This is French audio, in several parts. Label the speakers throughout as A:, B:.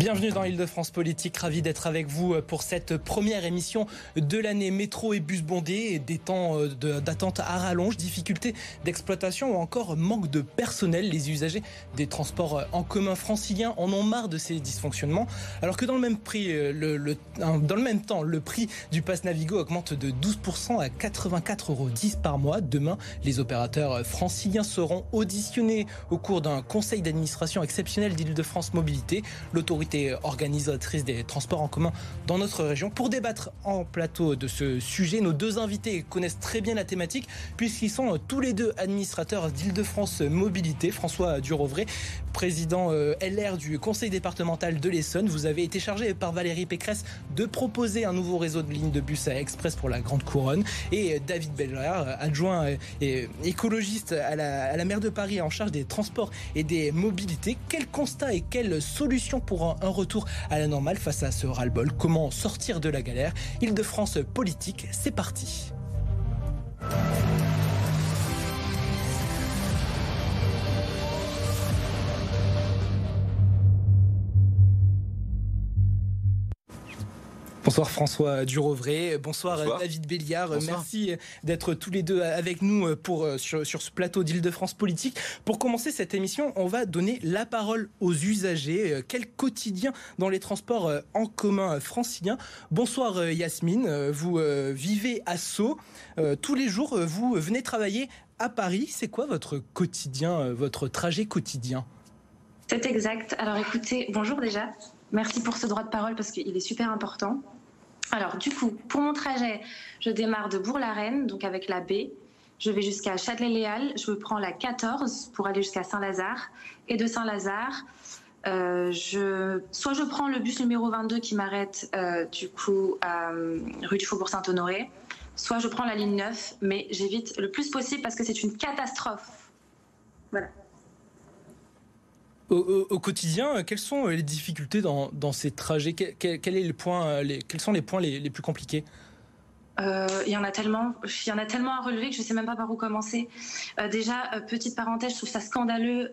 A: Bienvenue dans Île-de-France Politique, ravi d'être avec vous pour cette première émission de l'année métro et bus bondés, des temps d'attente à rallonge, difficultés d'exploitation ou encore manque de personnel. Les usagers des transports en commun franciliens en ont marre de ces dysfonctionnements, alors que dans le même, même temps, le prix du pass Navigo augmente de 12% à 84,10 euros par mois. Demain, les opérateurs franciliens seront auditionnés au cours d'un conseil d'administration exceptionnel d'Île-de-France Mobilité. L'autorité organisatrice des transports en commun dans notre région. Pour débattre en plateau de ce sujet, nos deux invités connaissent très bien la thématique puisqu'ils sont tous les deux administrateurs d'Île-de-France Mobilité. François Durovray, président euh, LR du conseil départemental de l'Essonne. Vous avez été chargé par Valérie Pécresse de proposer un nouveau réseau de lignes de bus à express pour la Grande Couronne. Et David Bellard, adjoint euh, et écologiste à la, maire de Paris en charge des transports et des mobilités. Quel constat et quelle solution pour un retour à la normale face à ce ras-le-bol. Comment sortir de la galère? Île-de-France politique, c'est parti. Bonsoir François Durovray, bonsoir, David Béliard, merci d'être tous les deux avec nous pour, euh, sur, ce plateau d'Île-de-France Politique. Pour commencer cette émission, on va donner la parole aux usagers. Euh, quel quotidien dans les transports euh, en commun franciliens Bonsoir Yasmine, vous vivez à Sceaux. Tous les jours, vous venez travailler à Paris. C'est quoi votre quotidien, votre trajet quotidien?
B: C'est exact. Alors écoutez, bonjour déjà. Merci pour ce droit de parole parce qu'il est super important. Alors, du coup, pour mon trajet, je démarre de Bourg-la-Reine, donc avec la B. Je vais jusqu'à Châtelet-Léal. Je prends la 14 pour aller jusqu'à Saint-Lazare. Et de Saint-Lazare, euh, soit je prends le bus numéro 22 qui m'arrête euh, du coup euh, rue du Faubourg Saint-Honoré, soit je prends la ligne 9, mais j'évite le plus possible parce que c'est une catastrophe. Voilà.
A: Au, quotidien, quelles sont les difficultés dans, ces trajets? Quel, est le point, les, Quels sont les points les, plus compliqués?
B: Euh, il y en a tellement, il y en a tellement à relever que je ne sais même pas par où commencer. Euh, déjà, euh, petite parenthèse, je trouve ça scandaleux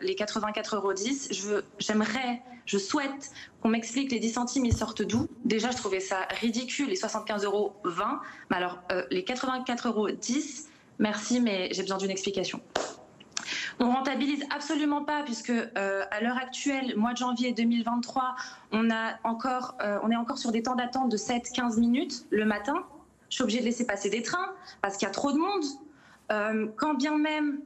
B: les 84,10 euros. J'aimerais, je souhaite qu'on m'explique les 10 centimes ils sortent d'où? Déjà, je trouvais ça ridicule les 75,20 euros. Mais alors les 84,10 euros, merci, mais j'ai besoin d'une explication. On rentabilise absolument pas puisque euh, à l'heure actuelle, mois de janvier 2023, on a encore, euh, on est encore sur des temps d'attente de 7-15 minutes le matin. Je suis obligée de laisser passer des trains parce qu'il y a trop de monde. Euh, quand bien même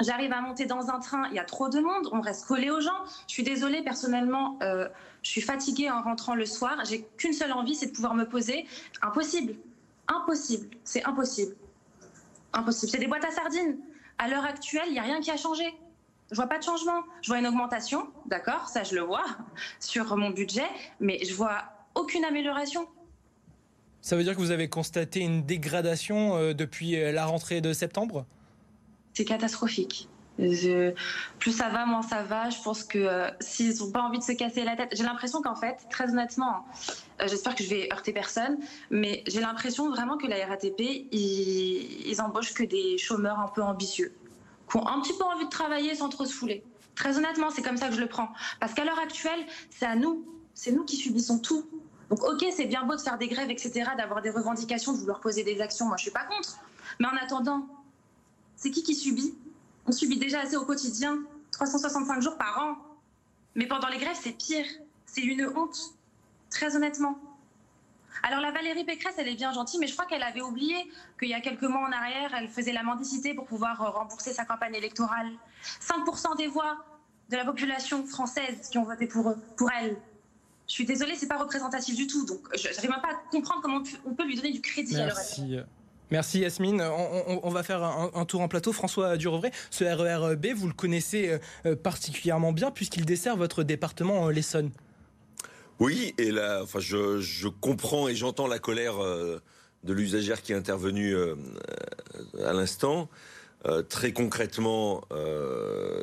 B: j'arrive à monter dans un train, il y a trop de monde, on reste collé aux gens. Je suis désolée, personnellement, je suis fatiguée en rentrant le soir. J'ai qu'une seule envie, c'est de pouvoir me poser. Impossible. Impossible. C'est impossible. Impossible. C'est des boîtes à sardines à l'heure actuelle, il n'y a rien qui a changé. Je vois pas de changement. Je vois une augmentation, d'accord, ça je le vois, sur mon budget, mais je vois aucune amélioration.
A: Ça veut dire que vous avez constaté une dégradation euh, depuis euh, la rentrée de septembre?
B: C'est catastrophique plus ça va, moins ça va. Je pense que euh, s'ils n'ont pas envie de se casser la tête, j'ai l'impression qu'en fait, très honnêtement, j'espère que je vais heurter personne, mais j'ai l'impression vraiment que la RATP, ils, ils embauchent que des chômeurs un peu ambitieux, qui ont un petit peu envie de travailler sans trop se fouler. Très honnêtement, c'est comme ça que je le prends. Parce qu'à l'heure actuelle, c'est à nous, c'est nous qui subissons tout. Donc ok, c'est bien beau de faire des grèves, etc., d'avoir des revendications, de vouloir poser des actions, moi je suis pas contre. Mais en attendant, c'est qui qui subit? On subit déjà assez au quotidien, 365 jours par an. Mais pendant les grèves, c'est pire. C'est une honte, très honnêtement. Alors la Valérie Pécresse, elle est bien gentille, mais je crois qu'elle avait oublié qu'il y a quelques mois en arrière, elle faisait la mendicité pour pouvoir euh, rembourser sa campagne électorale. 5% des voix de la population française qui ont voté pour, eux, pour elle. Je suis désolée, c'est pas représentatif du tout. Donc, je n'arrive même pas à comprendre comment on peut lui donner du crédit
A: Merci. Merci Yasmine. On, va faire un, tour en plateau. François Durovray, ce RERB, vous le connaissez euh, particulièrement bien puisqu'il dessert votre département, euh, l'Essonne.
C: Oui, et là, je, comprends et j'entends la colère euh, de l'usagère qui est intervenue à l'instant. très concrètement,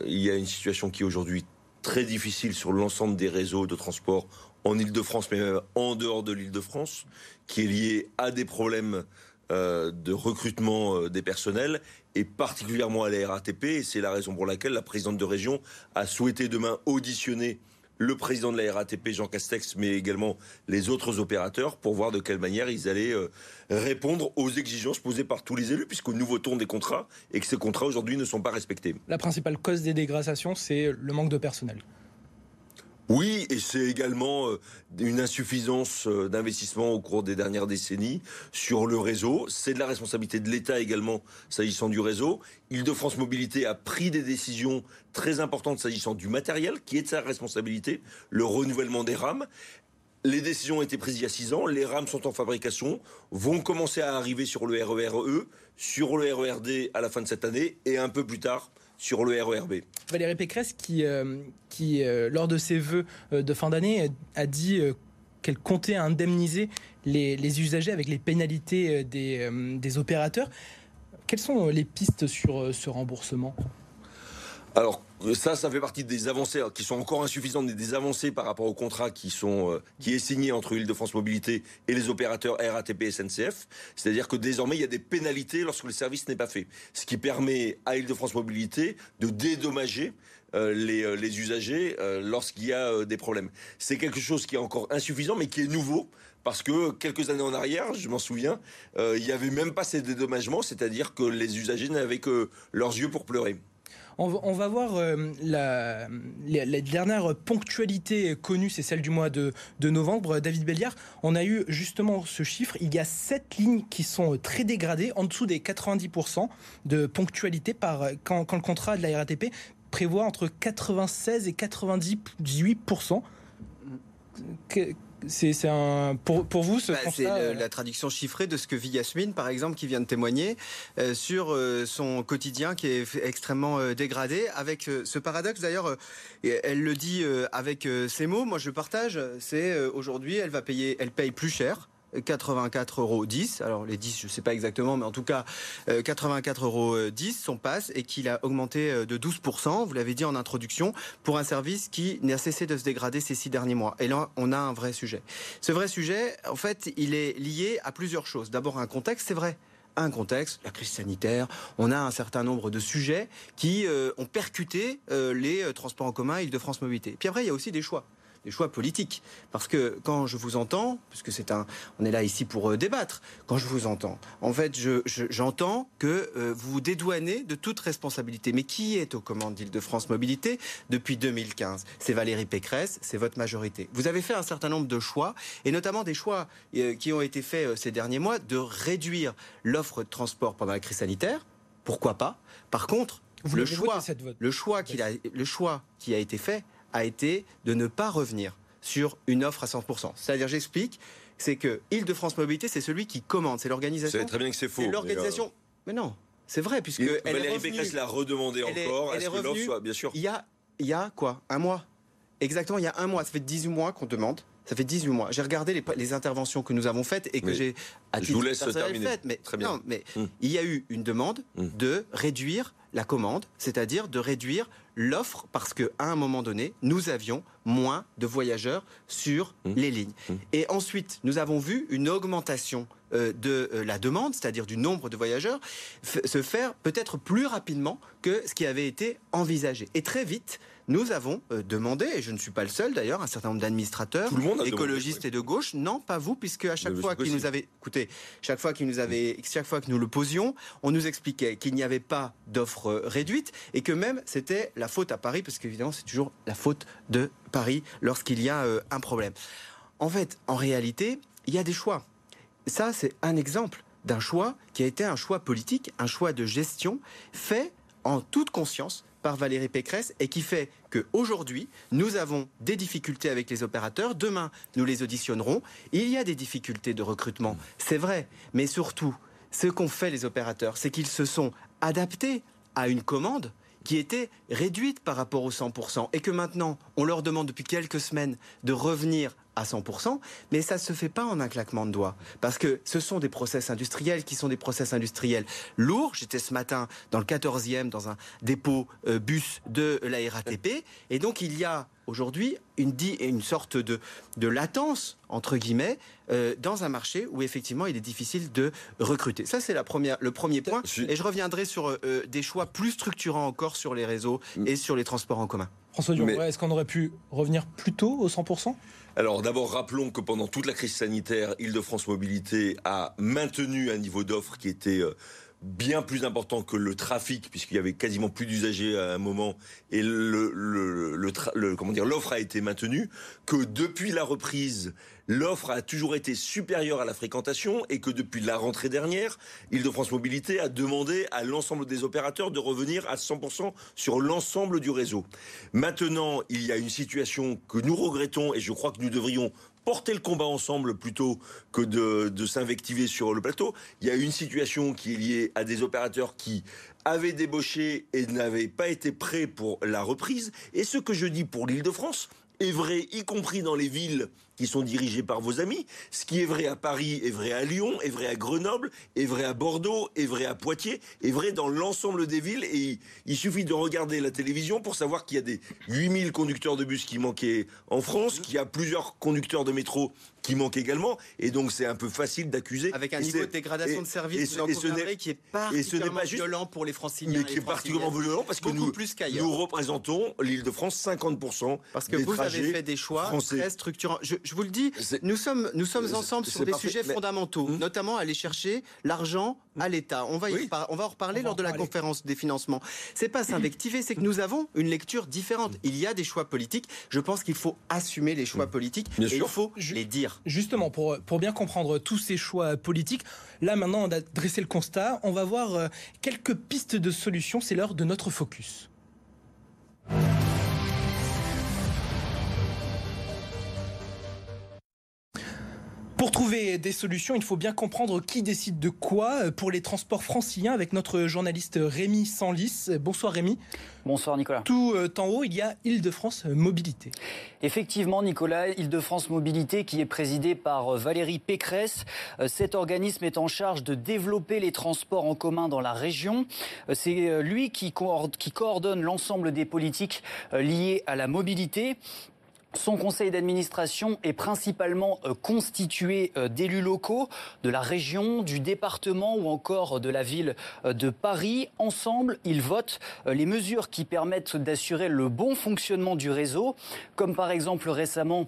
C: il y a une situation qui est aujourd'hui très difficile sur l'ensemble des réseaux de transport en Ile-de-France, mais même en dehors de l'Ile-de-France, qui est liée à des problèmes euh, de recrutement euh, des personnels et particulièrement à la RATP. C'est la raison pour laquelle la présidente de région a souhaité demain auditionner le président de la RATP, Jean Castex, mais également les autres opérateurs pour voir de quelle manière ils allaient euh, répondre aux exigences posées par tous les élus, puisqu'au nouveau tourne des contrats et que ces contrats aujourd'hui ne sont pas respectés.
A: La principale cause des dégradations, c'est le manque de personnel.
C: Oui, et c'est également euh, une insuffisance euh, d'investissement au cours des dernières décennies sur le réseau. C'est de la responsabilité de l'État également s'agissant du réseau. Île-de-France Mobilité a pris des décisions très importantes s'agissant du matériel, qui est de sa responsabilité, le renouvellement des rames. Les décisions ont été prises il y a six ans, les rames sont en fabrication, vont commencer à arriver sur le RERE, e, sur le RERD à la fin de cette année et un peu plus tard sur le RERB.
A: Valérie Pécresse, qui, euh, qui euh, lors de ses vœux euh, de fin d'année, a dit qu'elle comptait indemniser les, les, usagers avec les pénalités des, des opérateurs. Quelles sont les pistes sur ce remboursement?
C: Alors ça, ça fait partie des avancées qui sont encore insuffisantes, mais des avancées par rapport au contrat qui sont euh, qui est signé entre Île-de-France Mobilité et les opérateurs RATP et SNCF. C'est-à-dire que désormais il y a des pénalités lorsque le service n'est pas fait, ce qui permet à Île-de-France Mobilité de dédommager euh, euh, les, usagers lorsqu'il y a des problèmes. C'est quelque chose qui est encore insuffisant, mais qui est nouveau parce que quelques années en arrière, je m'en souviens, il n'y avait même pas ces dédommagements, c'est-à-dire que les usagers n'avaient que leurs yeux pour pleurer.
A: On, va voir euh, la, dernière ponctualité connue, c'est celle du mois de, novembre. David Belliard, on a eu justement ce chiffre. Il y a sept lignes qui sont très dégradées, en dessous des 90% de ponctualité quand, quand le contrat de la RATP prévoit entre 96 et 98% c'est un pour, pour vous ce bah,
D: C'est euh, la traduction chiffrée de ce que vit Yasmine, par exemple, qui vient de témoigner euh, sur euh, son quotidien qui est extrêmement dégradé, avec ce paradoxe d'ailleurs. elle le dit avec ces mots. Moi, je le partage. C'est aujourd'hui, elle va payer, elle paye plus cher 84 euros 10. Alors les 10, je ne sais pas exactement, mais en tout cas 84 euh, euros 10 son passe et qu'il a augmenté euh, de 12%. Vous l'avez dit en introduction pour un service qui n'a cessé de se dégrader ces six derniers mois. Et là, on a un vrai sujet. Ce vrai sujet, en fait, il est lié à plusieurs choses. D'abord un contexte, c'est vrai un contexte, la crise sanitaire, on a un certain nombre de sujets qui euh, ont percuté les transports en commun Île-de-France Mobilité. Puis après, il y a aussi des choix des choix politiques. Parce que quand je vous entends, puisque c'est un, on est là ici pour euh, débattre, quand je vous entends, en fait, j'entends je, que euh, vous vous dédouanez de toute responsabilité. Mais qui est aux commandes d'Île-de-France Mobilité depuis 2015 C'est Valérie Pécresse, c'est votre majorité. Vous avez fait un certain nombre de choix, et notamment des choix euh, qui ont été faits ces derniers mois, de réduire l'offre de transport pendant la crise sanitaire. Pourquoi pas? Par contre, le choix, le choix, a, le choix qui a été fait, a été de ne pas revenir sur une offre à 100%. C'est-à-dire, j'explique, c'est que Île-de-France Mobilité, c'est celui qui commande, c'est l'organisation.
C: Vous très bien que c'est faux.
D: C'est l'organisation. Mais, non, c'est vrai, puisque.
C: elle Valérie Pécresse l'a redemandé encore. Est-ce que l'offre soit, bien sûr.
D: Il y a, il y a quoi? Un mois Exactement, il y a un mois. Ça fait 18 mois qu'on demande. Ça fait 18 mois. J'ai regardé les, interventions que nous avons faites et que j'ai
C: à Je vous laisse terminer.
D: mais
C: Très bien.
D: Non, mais hum. il y a eu une demande hum. de réduire la commande, c'est-à-dire de réduire l'offre parce qu'à un moment donné, nous avions moins de voyageurs sur mmh. les lignes. Et ensuite, nous avons vu une augmentation euh, de euh, la demande, c'est-à-dire du nombre de voyageurs, se faire peut-être plus rapidement que ce qui avait été envisagé. Et très vite, nous avons euh, demandé, et je ne suis pas le seul d'ailleurs, un certain nombre d'administrateurs, écologistes et de gauche, non pas vous, puisque à chaque fois qu'ils nous avaient, écoutez, chaque fois qu'ils nous avaient, chaque fois que nous le posions, on nous expliquait qu'il n'y avait pas d'offre réduite et que même c'était la faute à Paris, parce qu'évidemment c'est toujours la faute de Paris lorsqu'il y a euh, un problème. En fait, en réalité, il y a des choix. Ça, c'est un exemple d'un choix qui a été un choix politique, un choix de gestion fait en toute conscience par Valérie Pécresse et qui fait qu'aujourd'hui, nous avons des difficultés avec les opérateurs. Demain, nous les auditionnerons. Il y a des difficultés de recrutement, c'est vrai. Mais surtout, ce qu'ont fait les opérateurs, c'est qu'ils se sont adaptés à une commande qui était réduite par rapport aux 100%, et que maintenant, on leur demande depuis quelques semaines de revenir à 100%, mais ça ne se fait pas en un claquement de doigts. Parce que ce sont des process industriels qui sont des process industriels lourds. J'étais ce matin dans le 14e, dans un dépôt euh, bus de la RATP. Et donc, il y a aujourd'hui une, une sorte de, de latence, entre guillemets, euh, dans un marché où effectivement il est difficile de recruter. Ça, c'est la première, le premier point. Et je reviendrai sur euh, des choix plus structurants encore sur les réseaux et sur les transports en commun.
A: François Durand, est-ce qu'on aurait pu revenir plus tôt au 100%
C: alors d'abord, rappelons que pendant toute la crise sanitaire, Île-de-France Mobilité a maintenu un niveau d'offre qui était euh, bien plus important que le trafic, puisqu'il y avait quasiment plus d'usagers à un moment, et le, l'offre a été maintenue, que depuis la reprise, l'offre a toujours été supérieure à la fréquentation, et que depuis la rentrée dernière, Île-de-France Mobilité a demandé à l'ensemble des opérateurs de revenir à 100% sur l'ensemble du réseau. Maintenant, il y a une situation que nous regrettons, et je crois que nous devrions porter le combat ensemble plutôt que de, s'invectiver sur le plateau. Il y a une situation qui est liée à des opérateurs qui avaient débauché et n'avaient pas été prêts pour la reprise. Et ce que je dis pour l'île de France est vrai, y compris dans les villes qui sont dirigés par vos amis. Ce qui est vrai à Paris est vrai à Lyon, est vrai à Grenoble, est vrai à Bordeaux, est vrai à Poitiers, est vrai dans l'ensemble des villes. Et il suffit de regarder la télévision pour savoir qu'il y a des 8000 conducteurs de bus qui manquaient en France, qu'il y a plusieurs conducteurs de métro qui manquent également. Et donc c'est un peu facile d'accuser.
D: Avec un niveau de dégradation de service et, et qui est particulièrement violent pour les franciliens.
C: Mais qui est particulièrement violent parce que nous, plus nous représentons l'île de France 50%.
D: Parce que vous avez fait des choix très structurants je vous le dis, nous sommes, nous sommes ensemble sur des sujets fondamentaux, hum. notamment aller chercher l'argent à l'État. On va, on va en reparler lors de la conférence des financements. C'est pas s'invectiver, c'est que nous avons une lecture différente. Il y a des choix politiques. Je pense qu'il faut assumer les choix politiques et il faut les dire.
A: Justement, pour, pour bien comprendre tous ces choix politiques, là maintenant on a dressé le constat, on va voir euh, quelques pistes de solutions. C'est l'heure de notre focus. Pour trouver des solutions, il faut bien comprendre qui décide de quoi pour les transports franciliens avec notre journaliste Rémi Sanlis. Bonsoir Rémi.
E: Bonsoir Nicolas.
A: Tout euh, en haut, il y a Île-de-France Mobilité.
E: Effectivement Nicolas, Île-de-France Mobilité qui est présidée par euh, Valérie Pécresse. Euh, cet organisme est en charge de développer les transports en commun dans la région. C'est lui qui coordonne l'ensemble des politiques liées à la mobilité. Son conseil d'administration est principalement euh, constitué euh, d'élus locaux de la région, du département ou encore de la ville euh, de Paris. Ensemble, ils votent les mesures qui permettent d'assurer le bon fonctionnement du réseau, comme par exemple récemment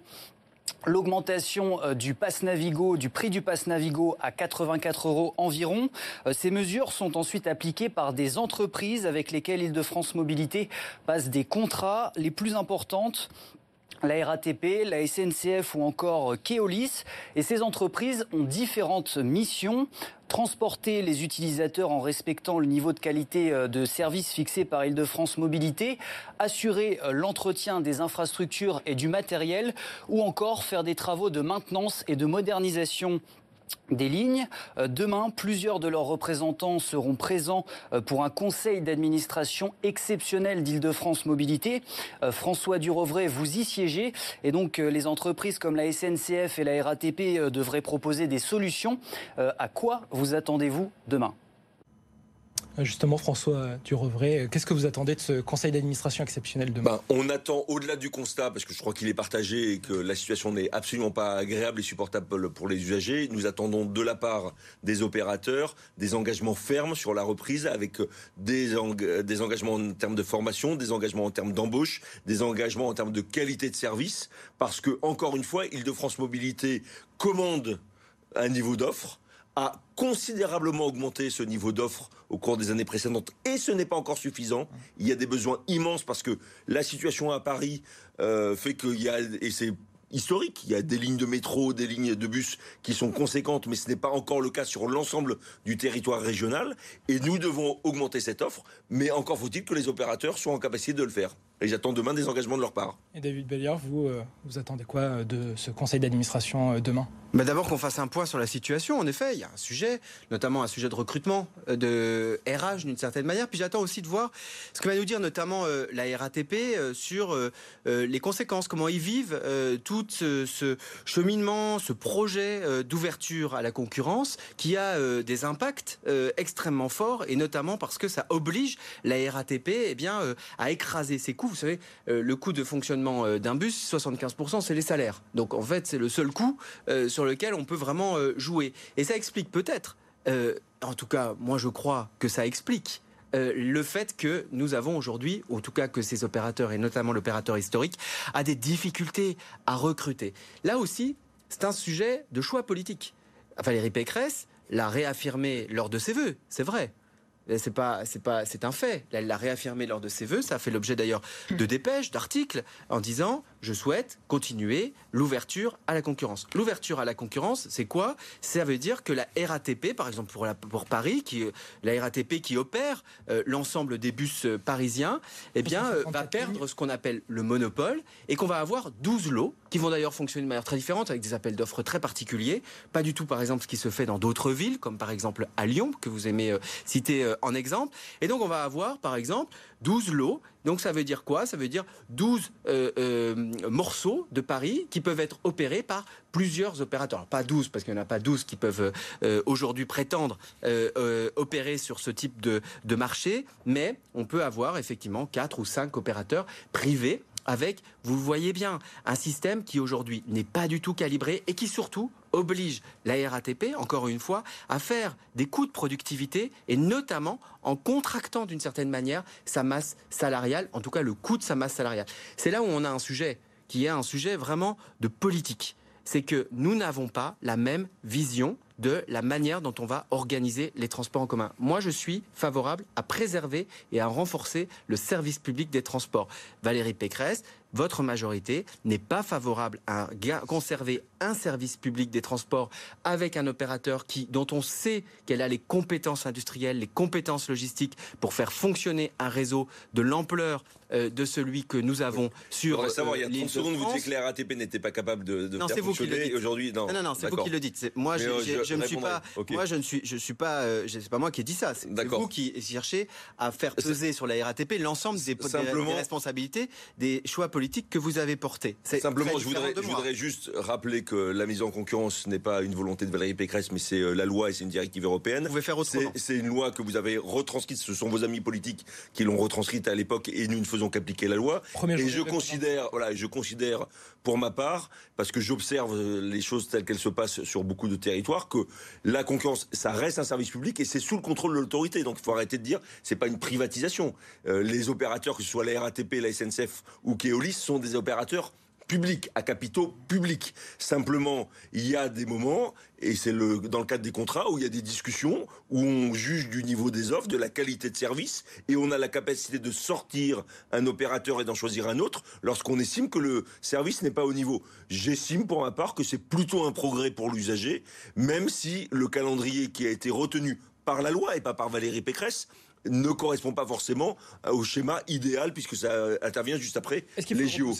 E: l'augmentation du pass Navigo, du prix du pass Navigo à 84 euros environ. Ces mesures sont ensuite appliquées par des entreprises avec lesquelles Île-de-France Mobilité passe des contrats. Les plus importantes la RATP, la SNCF ou encore Keolis. Et ces entreprises ont différentes missions. Transporter les utilisateurs en respectant le niveau de qualité euh, de service fixé par Île-de-France Mobilité, assurer euh, l'entretien des infrastructures et du matériel, ou encore faire des travaux de maintenance et de modernisation des lignes. Euh, demain, plusieurs de leurs représentants seront présents euh, pour un conseil d'administration exceptionnel d'Île-de-France Mobilité. Euh, François Durovray, vous y siégez et donc les entreprises comme la SNCF et la RATP devraient proposer des solutions. À quoi vous attendez-vous demain?
A: Justement, François Durovray, qu'est-ce que vous attendez de ce conseil d'administration exceptionnel demain?
C: Ben, On attend, au-delà du constat, parce que je crois qu'il est partagé et que la situation n'est absolument pas agréable et supportable pour les usagers, nous attendons de la part des opérateurs des engagements fermes sur la reprise avec des, des engagements en termes de formation, des engagements en termes d'embauche, des engagements en termes de qualité de service, parce que, encore une fois, Île-de-France Mobilité commande un niveau d'offre a considérablement augmenté ce niveau d'offre au cours des années précédentes et ce n'est pas encore suffisant. Il y a des besoins immenses parce que la situation à Paris euh, fait qu'il y a, et c'est historique. Il y a des lignes de métro, des lignes de bus qui sont conséquentes, mais ce n'est pas encore le cas sur l'ensemble du territoire régional. Et nous devons augmenter cette offre, mais encore faut-il que les opérateurs soient en capacité de le faire. Et j'attends demain des engagements de leur part.
A: Et David Belliard, vous, euh, vous attendez quoi euh, de ce conseil d'administration euh, demain?
D: Bah D'abord qu'on fasse un point sur la situation. En effet, il y a un sujet, notamment un sujet de recrutement, de RH d'une certaine manière. Puis j'attends aussi de voir ce que va nous dire notamment la RATP sur les conséquences, comment ils vivent tout ce, cheminement, ce projet d'ouverture à la concurrence qui a des impacts extrêmement forts et notamment parce que ça oblige la RATP eh bien, à écraser ses coûts vous savez, euh, le coût de fonctionnement euh, d'un bus, 75%, c'est les salaires. Donc en fait, c'est le seul coût euh, sur lequel on peut vraiment jouer. Et ça explique peut-être, en tout cas, moi je crois que ça explique le fait que nous avons aujourd'hui, en tout cas que ces opérateurs, et notamment l'opérateur historique, a des difficultés à recruter. Là aussi, c'est un sujet de choix politique. Valérie Pécresse l'a réaffirmé lors de ses vœux, c'est vrai. C'est pas, c'est pas, c'est un fait. Elle l'a réaffirmé lors de ses vœux. Ça a fait l'objet d'ailleurs de dépêches, d'articles, en disant je souhaite continuer l'ouverture à la concurrence. L'ouverture à la concurrence, c'est quoi? Ça veut dire que la RATP, par exemple pour, la, pour Paris, qui, la RATP qui opère euh, l'ensemble des bus euh, parisiens, eh bien, euh, va perdre ce qu'on appelle le monopole et qu'on va avoir 12 lots qui vont d'ailleurs fonctionner de manière très différente avec des appels d'offres très particuliers. Pas du tout, par exemple, ce qui se fait dans d'autres villes, comme par exemple à Lyon, que vous aimez citer en exemple. Et donc, on va avoir, par exemple, 12 lots. Donc ça veut dire quoi? Ça veut dire 12 euh, euh, morceaux de Paris qui peuvent être opérés par plusieurs opérateurs. pas 12 parce qu'il n'y en a pas 12 qui peuvent euh, aujourd'hui prétendre opérer sur ce type de, de marché, mais on peut avoir effectivement 4 ou 5 opérateurs privés avec, vous voyez bien, un système qui aujourd'hui n'est pas du tout calibré et qui surtout oblige la RATP, encore une fois, à faire des coûts de productivité et notamment en contractant d'une certaine manière sa masse salariale, en tout cas le coût de sa masse salariale. C'est là où on a un sujet qui est un sujet vraiment de politique. C'est que nous n'avons pas la même vision de la manière dont on va organiser les transports en commun. Moi, je suis favorable à préserver et à renforcer le service public des transports. Valérie Pécresse, votre majorité n'est pas favorable à conserver un service public des transports avec un opérateur qui, dont on sait qu'elle a les compétences industrielles, les compétences logistiques pour faire fonctionner un réseau de l'ampleur euh, de celui que nous avons sur.
C: Je savoir, il y a 30 euh, secondes, vous disiez que la RATP n'était pas capable de, de
D: non,
C: faire
D: fonctionner. Aujourd'hui, non. non, non, c'est vous qui le dites. Moi, je, euh, je, ne suis pas. Moi, je ne suis, je suis pas. c'est pas moi qui ai dit ça. C'est vous qui cherchez à faire peser sur la RATP l'ensemble des, des, responsabilités, des choix politiques que vous avez portés.
C: Simplement, je voudrais, je voudrais juste rappeler que la mise en concurrence n'est pas une volonté de Valérie Pécresse, mais c'est la loi et c'est une directive européenne.
D: Vous pouvez faire autrement.
C: C'est une loi que vous avez retranscrite. Ce sont vos amis politiques qui l'ont retranscrite à l'époque et nous ne faisons qu'appliquer la loi et je considère, voilà, je considère pour ma part, parce que j'observe les choses telles qu'elles se passent sur beaucoup de territoires, que la concurrence, ça reste un service public et c'est sous le contrôle de l'autorité. Donc il faut arrêter de dire, c'est pas une privatisation. Euh, les opérateurs, que ce soit la RATP, la SNCF ou Keolis, sont des opérateurs public, à capitaux publics. Simplement, il y a des moments, et c'est le, dans le cadre des contrats, où il y a des discussions, où on juge du niveau des offres, de la qualité de service, et on a la capacité de sortir un opérateur et d'en choisir un autre lorsqu'on estime que le service n'est pas au niveau. J'estime pour ma part que c'est plutôt un progrès pour l'usager, même si le calendrier qui a été retenu par la loi et pas par Valérie Pécresse ne correspond pas forcément au schéma idéal puisque ça intervient juste après les JO.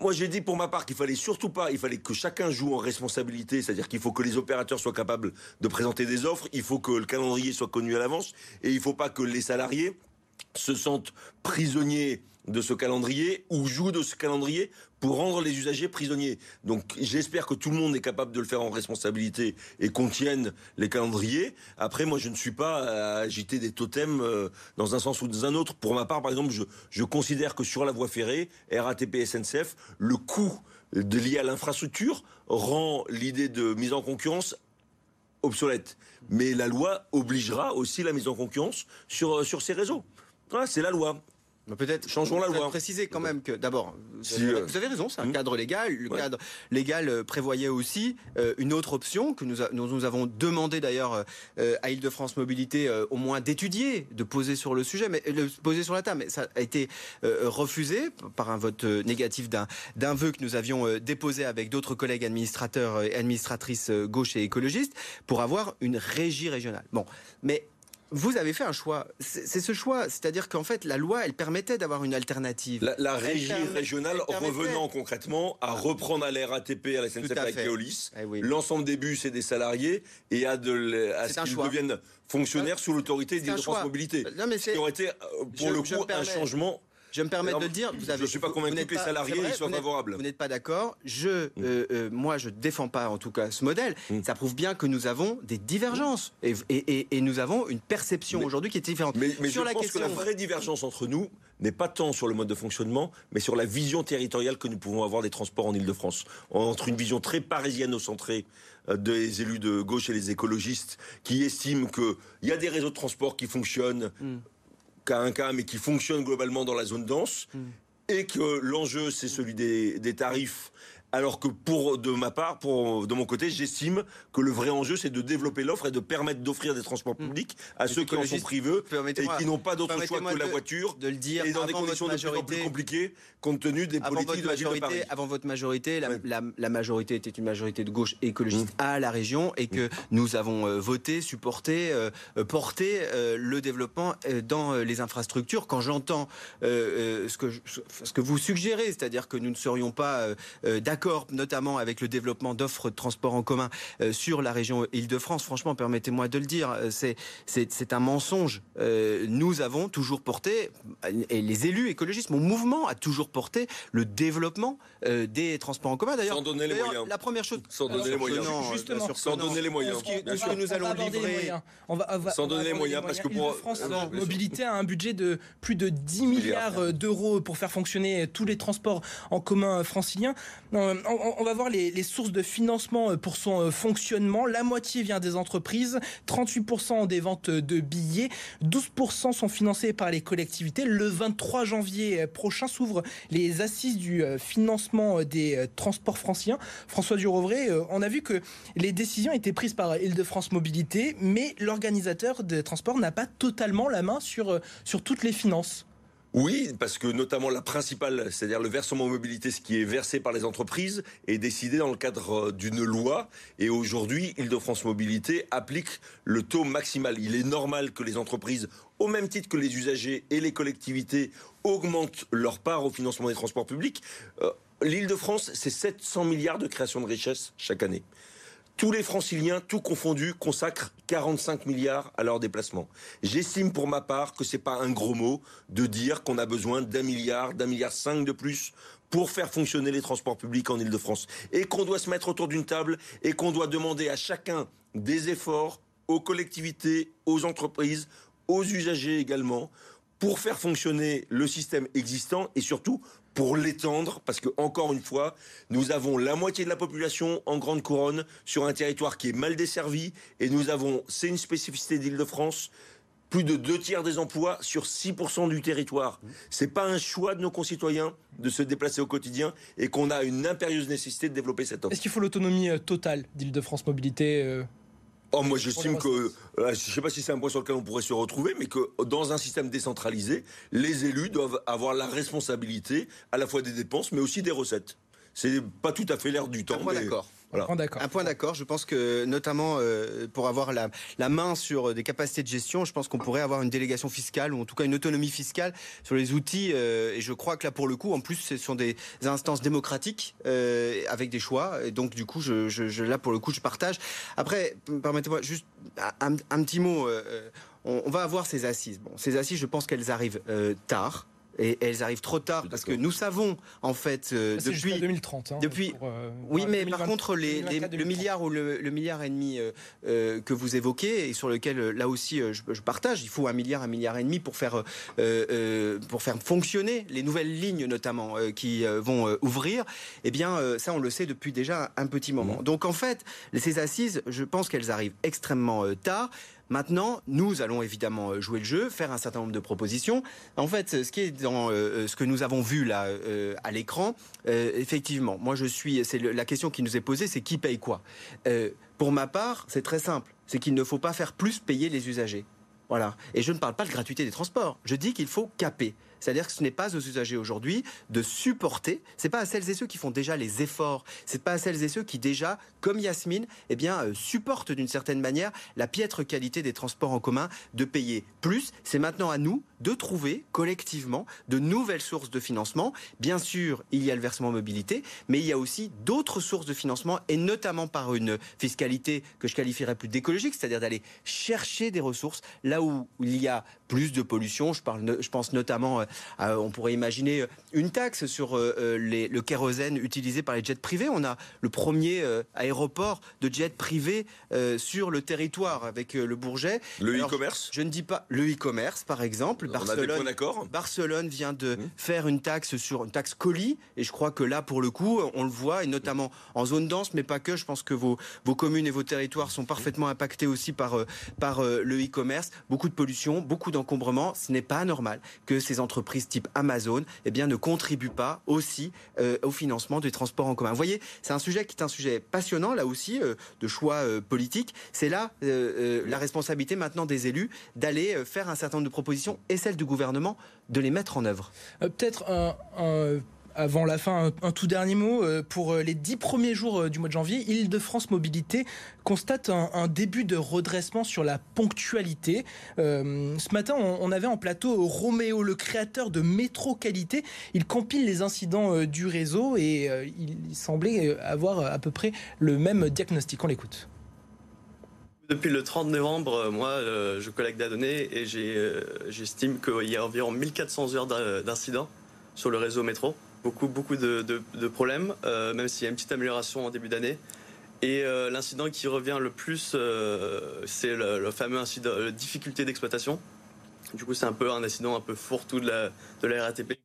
C: Moi, j'ai dit pour ma part qu'il fallait surtout pas, il fallait que chacun joue en responsabilité, c'est-à-dire qu'il faut que les opérateurs soient capables de présenter des offres, il faut que le calendrier soit connu à l'avance, et il ne faut pas que les salariés se sentent prisonniers de ce calendrier ou jouent de ce calendrier pour rendre les usagers prisonniers. Donc j'espère que tout le monde est capable de le faire en responsabilité et qu'on tienne les calendriers. Après, moi, je ne suis pas à agiter des totems euh, dans un sens ou dans un autre. Pour ma part, par exemple, je, je considère que sur la voie ferrée, RATP, SNCF, le coût de lié à l'infrastructure rend l'idée de mise en concurrence obsolète. Mais la loi obligera aussi la mise en concurrence sur, sur ces réseaux. Voilà, c'est la loi.
D: Peut-être changeons la loi. Préciser quand même que d'abord, vous, euh, avez raison, c'est un hmm. cadre légal. Le cadre légal euh, prévoyait aussi euh, une autre option que nous, nous avons demandé d'ailleurs à Île-de-France Mobilité au moins d'étudier, de poser sur le sujet, mais de poser sur la table. Mais ça a été refusé par un vote négatif d'un vœu que nous avions déposé avec d'autres collègues administrateurs et administratrices gauche et écologistes pour avoir une régie régionale. Bon, mais vous avez fait un choix. C'est ce choix, c'est-à-dire qu'en fait, la loi, elle permettait d'avoir une alternative.
C: La, régie régionale revenant concrètement à reprendre à la RATP, à la SNCF, à Keolis, eh l'ensemble des bus et des salariés, et à, de, à ce qu'ils deviennent fonctionnaires sous l'autorité d'Île-de-France Mobilité. Non, mais ce qui aurait été, euh, pour le coup, un changement
D: Je me permets de le dire.
C: Vous avez, je ne suis pas convaincu que les salariés soient favorables.
D: Vous n'êtes pas d'accord. Je, mm. euh, euh, moi, je défends pas en tout cas ce modèle. Mm. Ça prouve bien que nous avons des divergences et, et, et, nous avons une perception aujourd'hui qui est différente.
C: Mais, mais sur je la pense question... que la vraie divergence entre nous n'est pas tant sur le mode de fonctionnement, mais sur la vision territoriale que nous pouvons avoir des transports en Ile-de-France. Entre une vision très parisiano-centrée euh, des élus de gauche et les écologistes qui estiment qu'il y a des réseaux de transport qui fonctionnent. Mm cas un cas, mais qui fonctionnent globalement dans la zone dense, mm. et que l'enjeu, c'est celui des, tarifs alors que pour de ma part, pour de mon côté, j'estime que le vrai enjeu, c'est de développer l'offre et de permettre d'offrir des transports hmm. publics à ceux qui en sont privés et qui n'ont pas d'autre choix que la voiture.
D: De le dire
C: et dans des conditions de plus plus compliquées compte tenu des politiques de
D: majorité, Avant votre majorité, la, majorité était une majorité de gauche écologiste hmm. à la région et que hmm. nous avons euh, voté, supporté, euh, porté euh, le développement dans les infrastructures. Quand j'entends ce que ce que vous suggérez, c'est-à-dire que nous ne serions pas d'accord d'accord notamment avec le développement d'offres de transport en commun euh, sur la région Île-de-France. Franchement, permettez-moi de le dire, euh, c'est un mensonge. Euh, nous avons toujours porté, et les élus écologistes, mon mouvement a toujours porté le développement des transports en commun.
C: D'ailleurs, sans donner les moyens.
D: La première chose,
C: sans donner les moyens. Justement, sans donner les moyens.
D: Ce que nous allons livrer,
C: sans donner les moyens, parce que pour
A: France Mobilité a un budget de plus de 10 milliards d'euros pour faire fonctionner tous les transports en commun franciliens. Euh, on, va voir les, sources de financement euh, pour son euh, fonctionnement. La moitié vient des entreprises, 38% des ventes de billets, 12% sont financés par les collectivités. Le 23 janvier prochain s'ouvrent les assises du financement des transports franciliens. François Durovray, on a vu que les décisions étaient prises par Île-de-France Mobilité, mais l'organisateur des transports n'a pas totalement la main sur, sur toutes les finances.
C: Oui, parce que notamment la principale, c'est-à-dire le versement mobilité, ce qui est versé par les entreprises, est décidé dans le cadre euh, d'une loi. Et aujourd'hui, Île-de-France Mobilité applique le taux maximal. Il est normal que les entreprises, au même titre que les usagers et les collectivités, augmentent leur part au financement des transports publics. Euh, L'Île-de-France, c'est 700 milliards de création de richesses chaque année. Tous les franciliens, tout confondu, consacrent 45 milliards à leur déplacement. J'estime pour ma part que c'est pas un gros mot de dire qu'on a besoin d'un milliard, d'un milliard cinq de plus pour faire fonctionner les transports publics en Ile-de-France. Et qu'on doit se mettre autour d'une table et qu'on doit demander à chacun des efforts aux collectivités, aux entreprises, aux usagers également, pour faire fonctionner le système existant et surtout pour l'étendre, parce que encore une fois, nous avons la moitié de la population en grande couronne sur un territoire qui est mal desservi, et nous avons, c'est une spécificité d'Île-de-France, plus de deux tiers des emplois sur 6% du territoire. C'est pas un choix de nos concitoyens de se déplacer au quotidien et qu'on a une impérieuse nécessité de développer cette offre.
A: Est-ce qu'il faut l'autonomie euh, totale d'Île-de-France Mobilité euh,
C: Oh, moi, j'estime que, euh, je ne sais pas si c'est un point sur lequel on pourrait se retrouver, mais que dans un système décentralisé, les élus doivent avoir la responsabilité à la fois des dépenses, mais aussi des recettes. C'est pas tout à fait l'air du temps.
D: d'accord. Un point d'accord. Je pense que notamment euh, pour avoir la, main sur des capacités de gestion, je pense qu'on pourrait avoir une délégation fiscale ou en tout cas une autonomie fiscale sur les outils. Euh, et je crois que là pour le coup, en plus, ce sont des instances démocratiques euh, avec des choix. Et donc du coup, je, là pour le coup, je partage. Après, permettez-moi juste un, petit mot. On, on, va avoir ces assises. Bon, ces assises, je pense qu'elles arrivent tard et elles arrivent trop tard parce que nous savons en fait
A: euh, depuis 2030. Hein,
D: depuis euh, oui, mais par contre les, le milliard ou le, milliard et demi euh, que vous évoquez et sur lequel là aussi je, partage, il faut un milliard, un milliard et demi pour faire pour faire fonctionner les nouvelles lignes notamment qui vont ouvrir. Eh bien, ça on le sait depuis déjà un petit moment. Mmh. Donc en fait, ces assises, je pense qu'elles arrivent extrêmement tard. Maintenant, nous allons évidemment euh, jouer le jeu, faire un certain nombre de propositions. En fait, ce qui est dans euh, ce que nous avons vu là euh, à l'écran, effectivement, moi je suis, c'est la question qui nous est posée, c'est qui paye quoi? pour ma part, c'est très simple, c'est qu'il ne faut pas faire plus payer les usagers. Voilà. Et je ne parle pas de gratuité des transports. Je dis qu'il faut caper. C'est-à-dire que ce n'est pas aux usagers aujourd'hui de supporter. C'est pas à celles et ceux qui font déjà les efforts. C'est pas à celles et ceux qui déjà, comme Yasmine, eh bien, euh, supportent d'une certaine manière la piètre qualité des transports en commun de payer plus. C'est maintenant à nous de trouver collectivement de nouvelles sources de financement. Bien sûr, il y a le versement mobilité, mais il y a aussi d'autres sources de financement et notamment par une fiscalité que je qualifierais plus d'écologique, c'est-à-dire d'aller chercher des ressources là où il y a plus de pollution. Je, je pense notamment on pourrait imaginer une taxe sur le kérosène utilisé par les jets privés. On a le premier aéroport de jets privés sur le territoire avec le Bourget.
C: Le e-commerce?
D: Je ne dis pas le e-commerce, par exemple.
C: Barcelone,
D: Barcelone vient de mmh. faire une taxe sur une taxe colis, et je crois que là, pour le coup, on le voit, et notamment en zone dense, mais pas que. Je pense que vos, vos communes et vos territoires sont parfaitement impactés aussi par, euh, par euh, le e-commerce. Beaucoup de pollution, beaucoup d'encombrement. Ce n'est pas normal que ces entreprises type Amazon eh bien, ne contribuent pas aussi euh, au financement des transports en commun. Vous voyez, c'est un sujet qui est un sujet passionnant, là aussi, de choix politiques. C'est là la responsabilité maintenant des élus d'aller faire un certain nombre de propositions et celle du gouvernement de les mettre en œuvre.
A: Peut-être un avant la fin, un, tout dernier mot. Euh, pour euh, les dix premiers jours euh, du mois de janvier, Île-de-France Mobilité constate un, début de redressement sur la ponctualité. ce matin, on, avait en plateau Roméo, le créateur de Métro Qualité. Il compile les incidents du réseau et il semblait avoir à peu près le même diagnostic. On l'écoute.
F: Depuis le 30 novembre, moi, je collecte des données et j'estime qu'il y a environ 1400 heures d'incidents sur le réseau métro beaucoup, beaucoup de, problèmes, euh, même s'il y a une petite amélioration en début d'année. Et euh, l'incident qui revient le plus, euh, c'est le, fameux incident, la difficulté d'exploitation. Du coup, c'est un peu un incident un peu fourre-tout de la, de la RATP.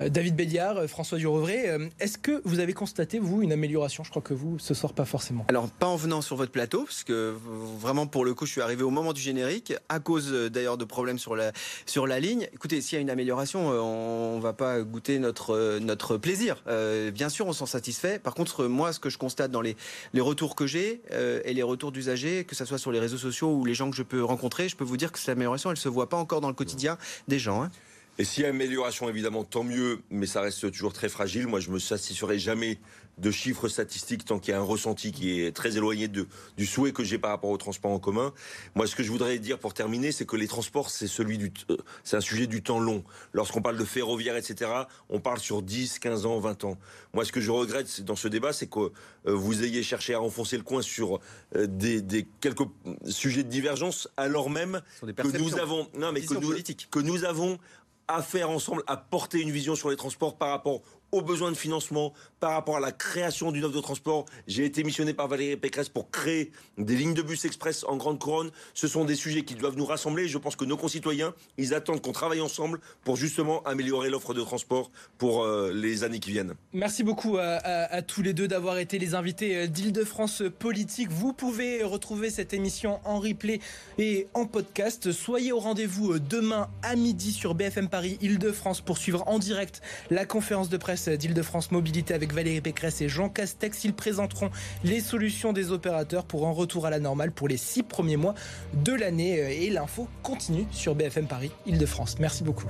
A: Euh, David Béliard, euh, François Durovray, euh, est-ce que vous avez constaté, vous, une amélioration? Je crois que vous, ce soir, pas forcément.
D: Alors, pas en venant sur votre plateau, parce que vraiment, pour le coup, je suis arrivé au moment du générique, à cause d'ailleurs de problèmes sur la, sur la ligne. Écoutez, s'il y a une amélioration, on va pas goûter notre, notre plaisir. bien sûr, on s'en satisfait. Par contre, moi, ce que je constate dans les, les retours que j'ai et les retours d'usagers, que ce soit sur les réseaux sociaux ou les gens que je peux rencontrer, je peux vous dire que cette amélioration, elle se voit pas encore dans le quotidien des gens. Hein.
C: Et s'il y a amélioration, évidemment, tant mieux, mais ça reste toujours très fragile. Moi, je me satisferai jamais de chiffres statistiques tant qu'il y a un ressenti qui est très éloigné de, du souhait que j'ai par rapport au transport en commun. Moi, ce que je voudrais dire pour terminer, c'est que les transports, c'est celui du, euh, c'est un sujet du temps long. Lorsqu'on parle de ferroviaire, etc., on parle sur 10, 15 ans, 20 ans. Moi, ce que je regrette dans ce débat, c'est que euh, vous ayez cherché à enfoncer le coin sur euh, des, des, quelques sujets de divergence, alors même que nous avons, non, mais que nous, que nous avons à faire ensemble, à porter une vision sur les transports par rapport aux besoins de financement, par rapport à la création d'une offre de transport. J'ai été missionné par Valérie Pécresse pour créer des lignes de bus express en grande couronne. Ce sont des sujets qui doivent nous rassembler. Je pense que nos concitoyens, ils attendent qu'on travaille ensemble pour justement améliorer l'offre de transport pour euh, les années qui viennent.
A: Merci beaucoup à, tous les deux d'avoir été les invités euh, d'Île-de-France Politique. Vous pouvez retrouver cette émission en replay et en podcast. Soyez au rendez-vous euh, demain à midi sur BFM Paris Île-de-France pour suivre en direct la conférence de presse d'Île-de-France Mobilité avec Valérie Pécresse et Jean Castex. Ils présenteront les solutions des opérateurs pour un retour à la normale pour les six premiers mois de l'année. Et l'info continue sur BFM Paris Île-de-France. Merci beaucoup.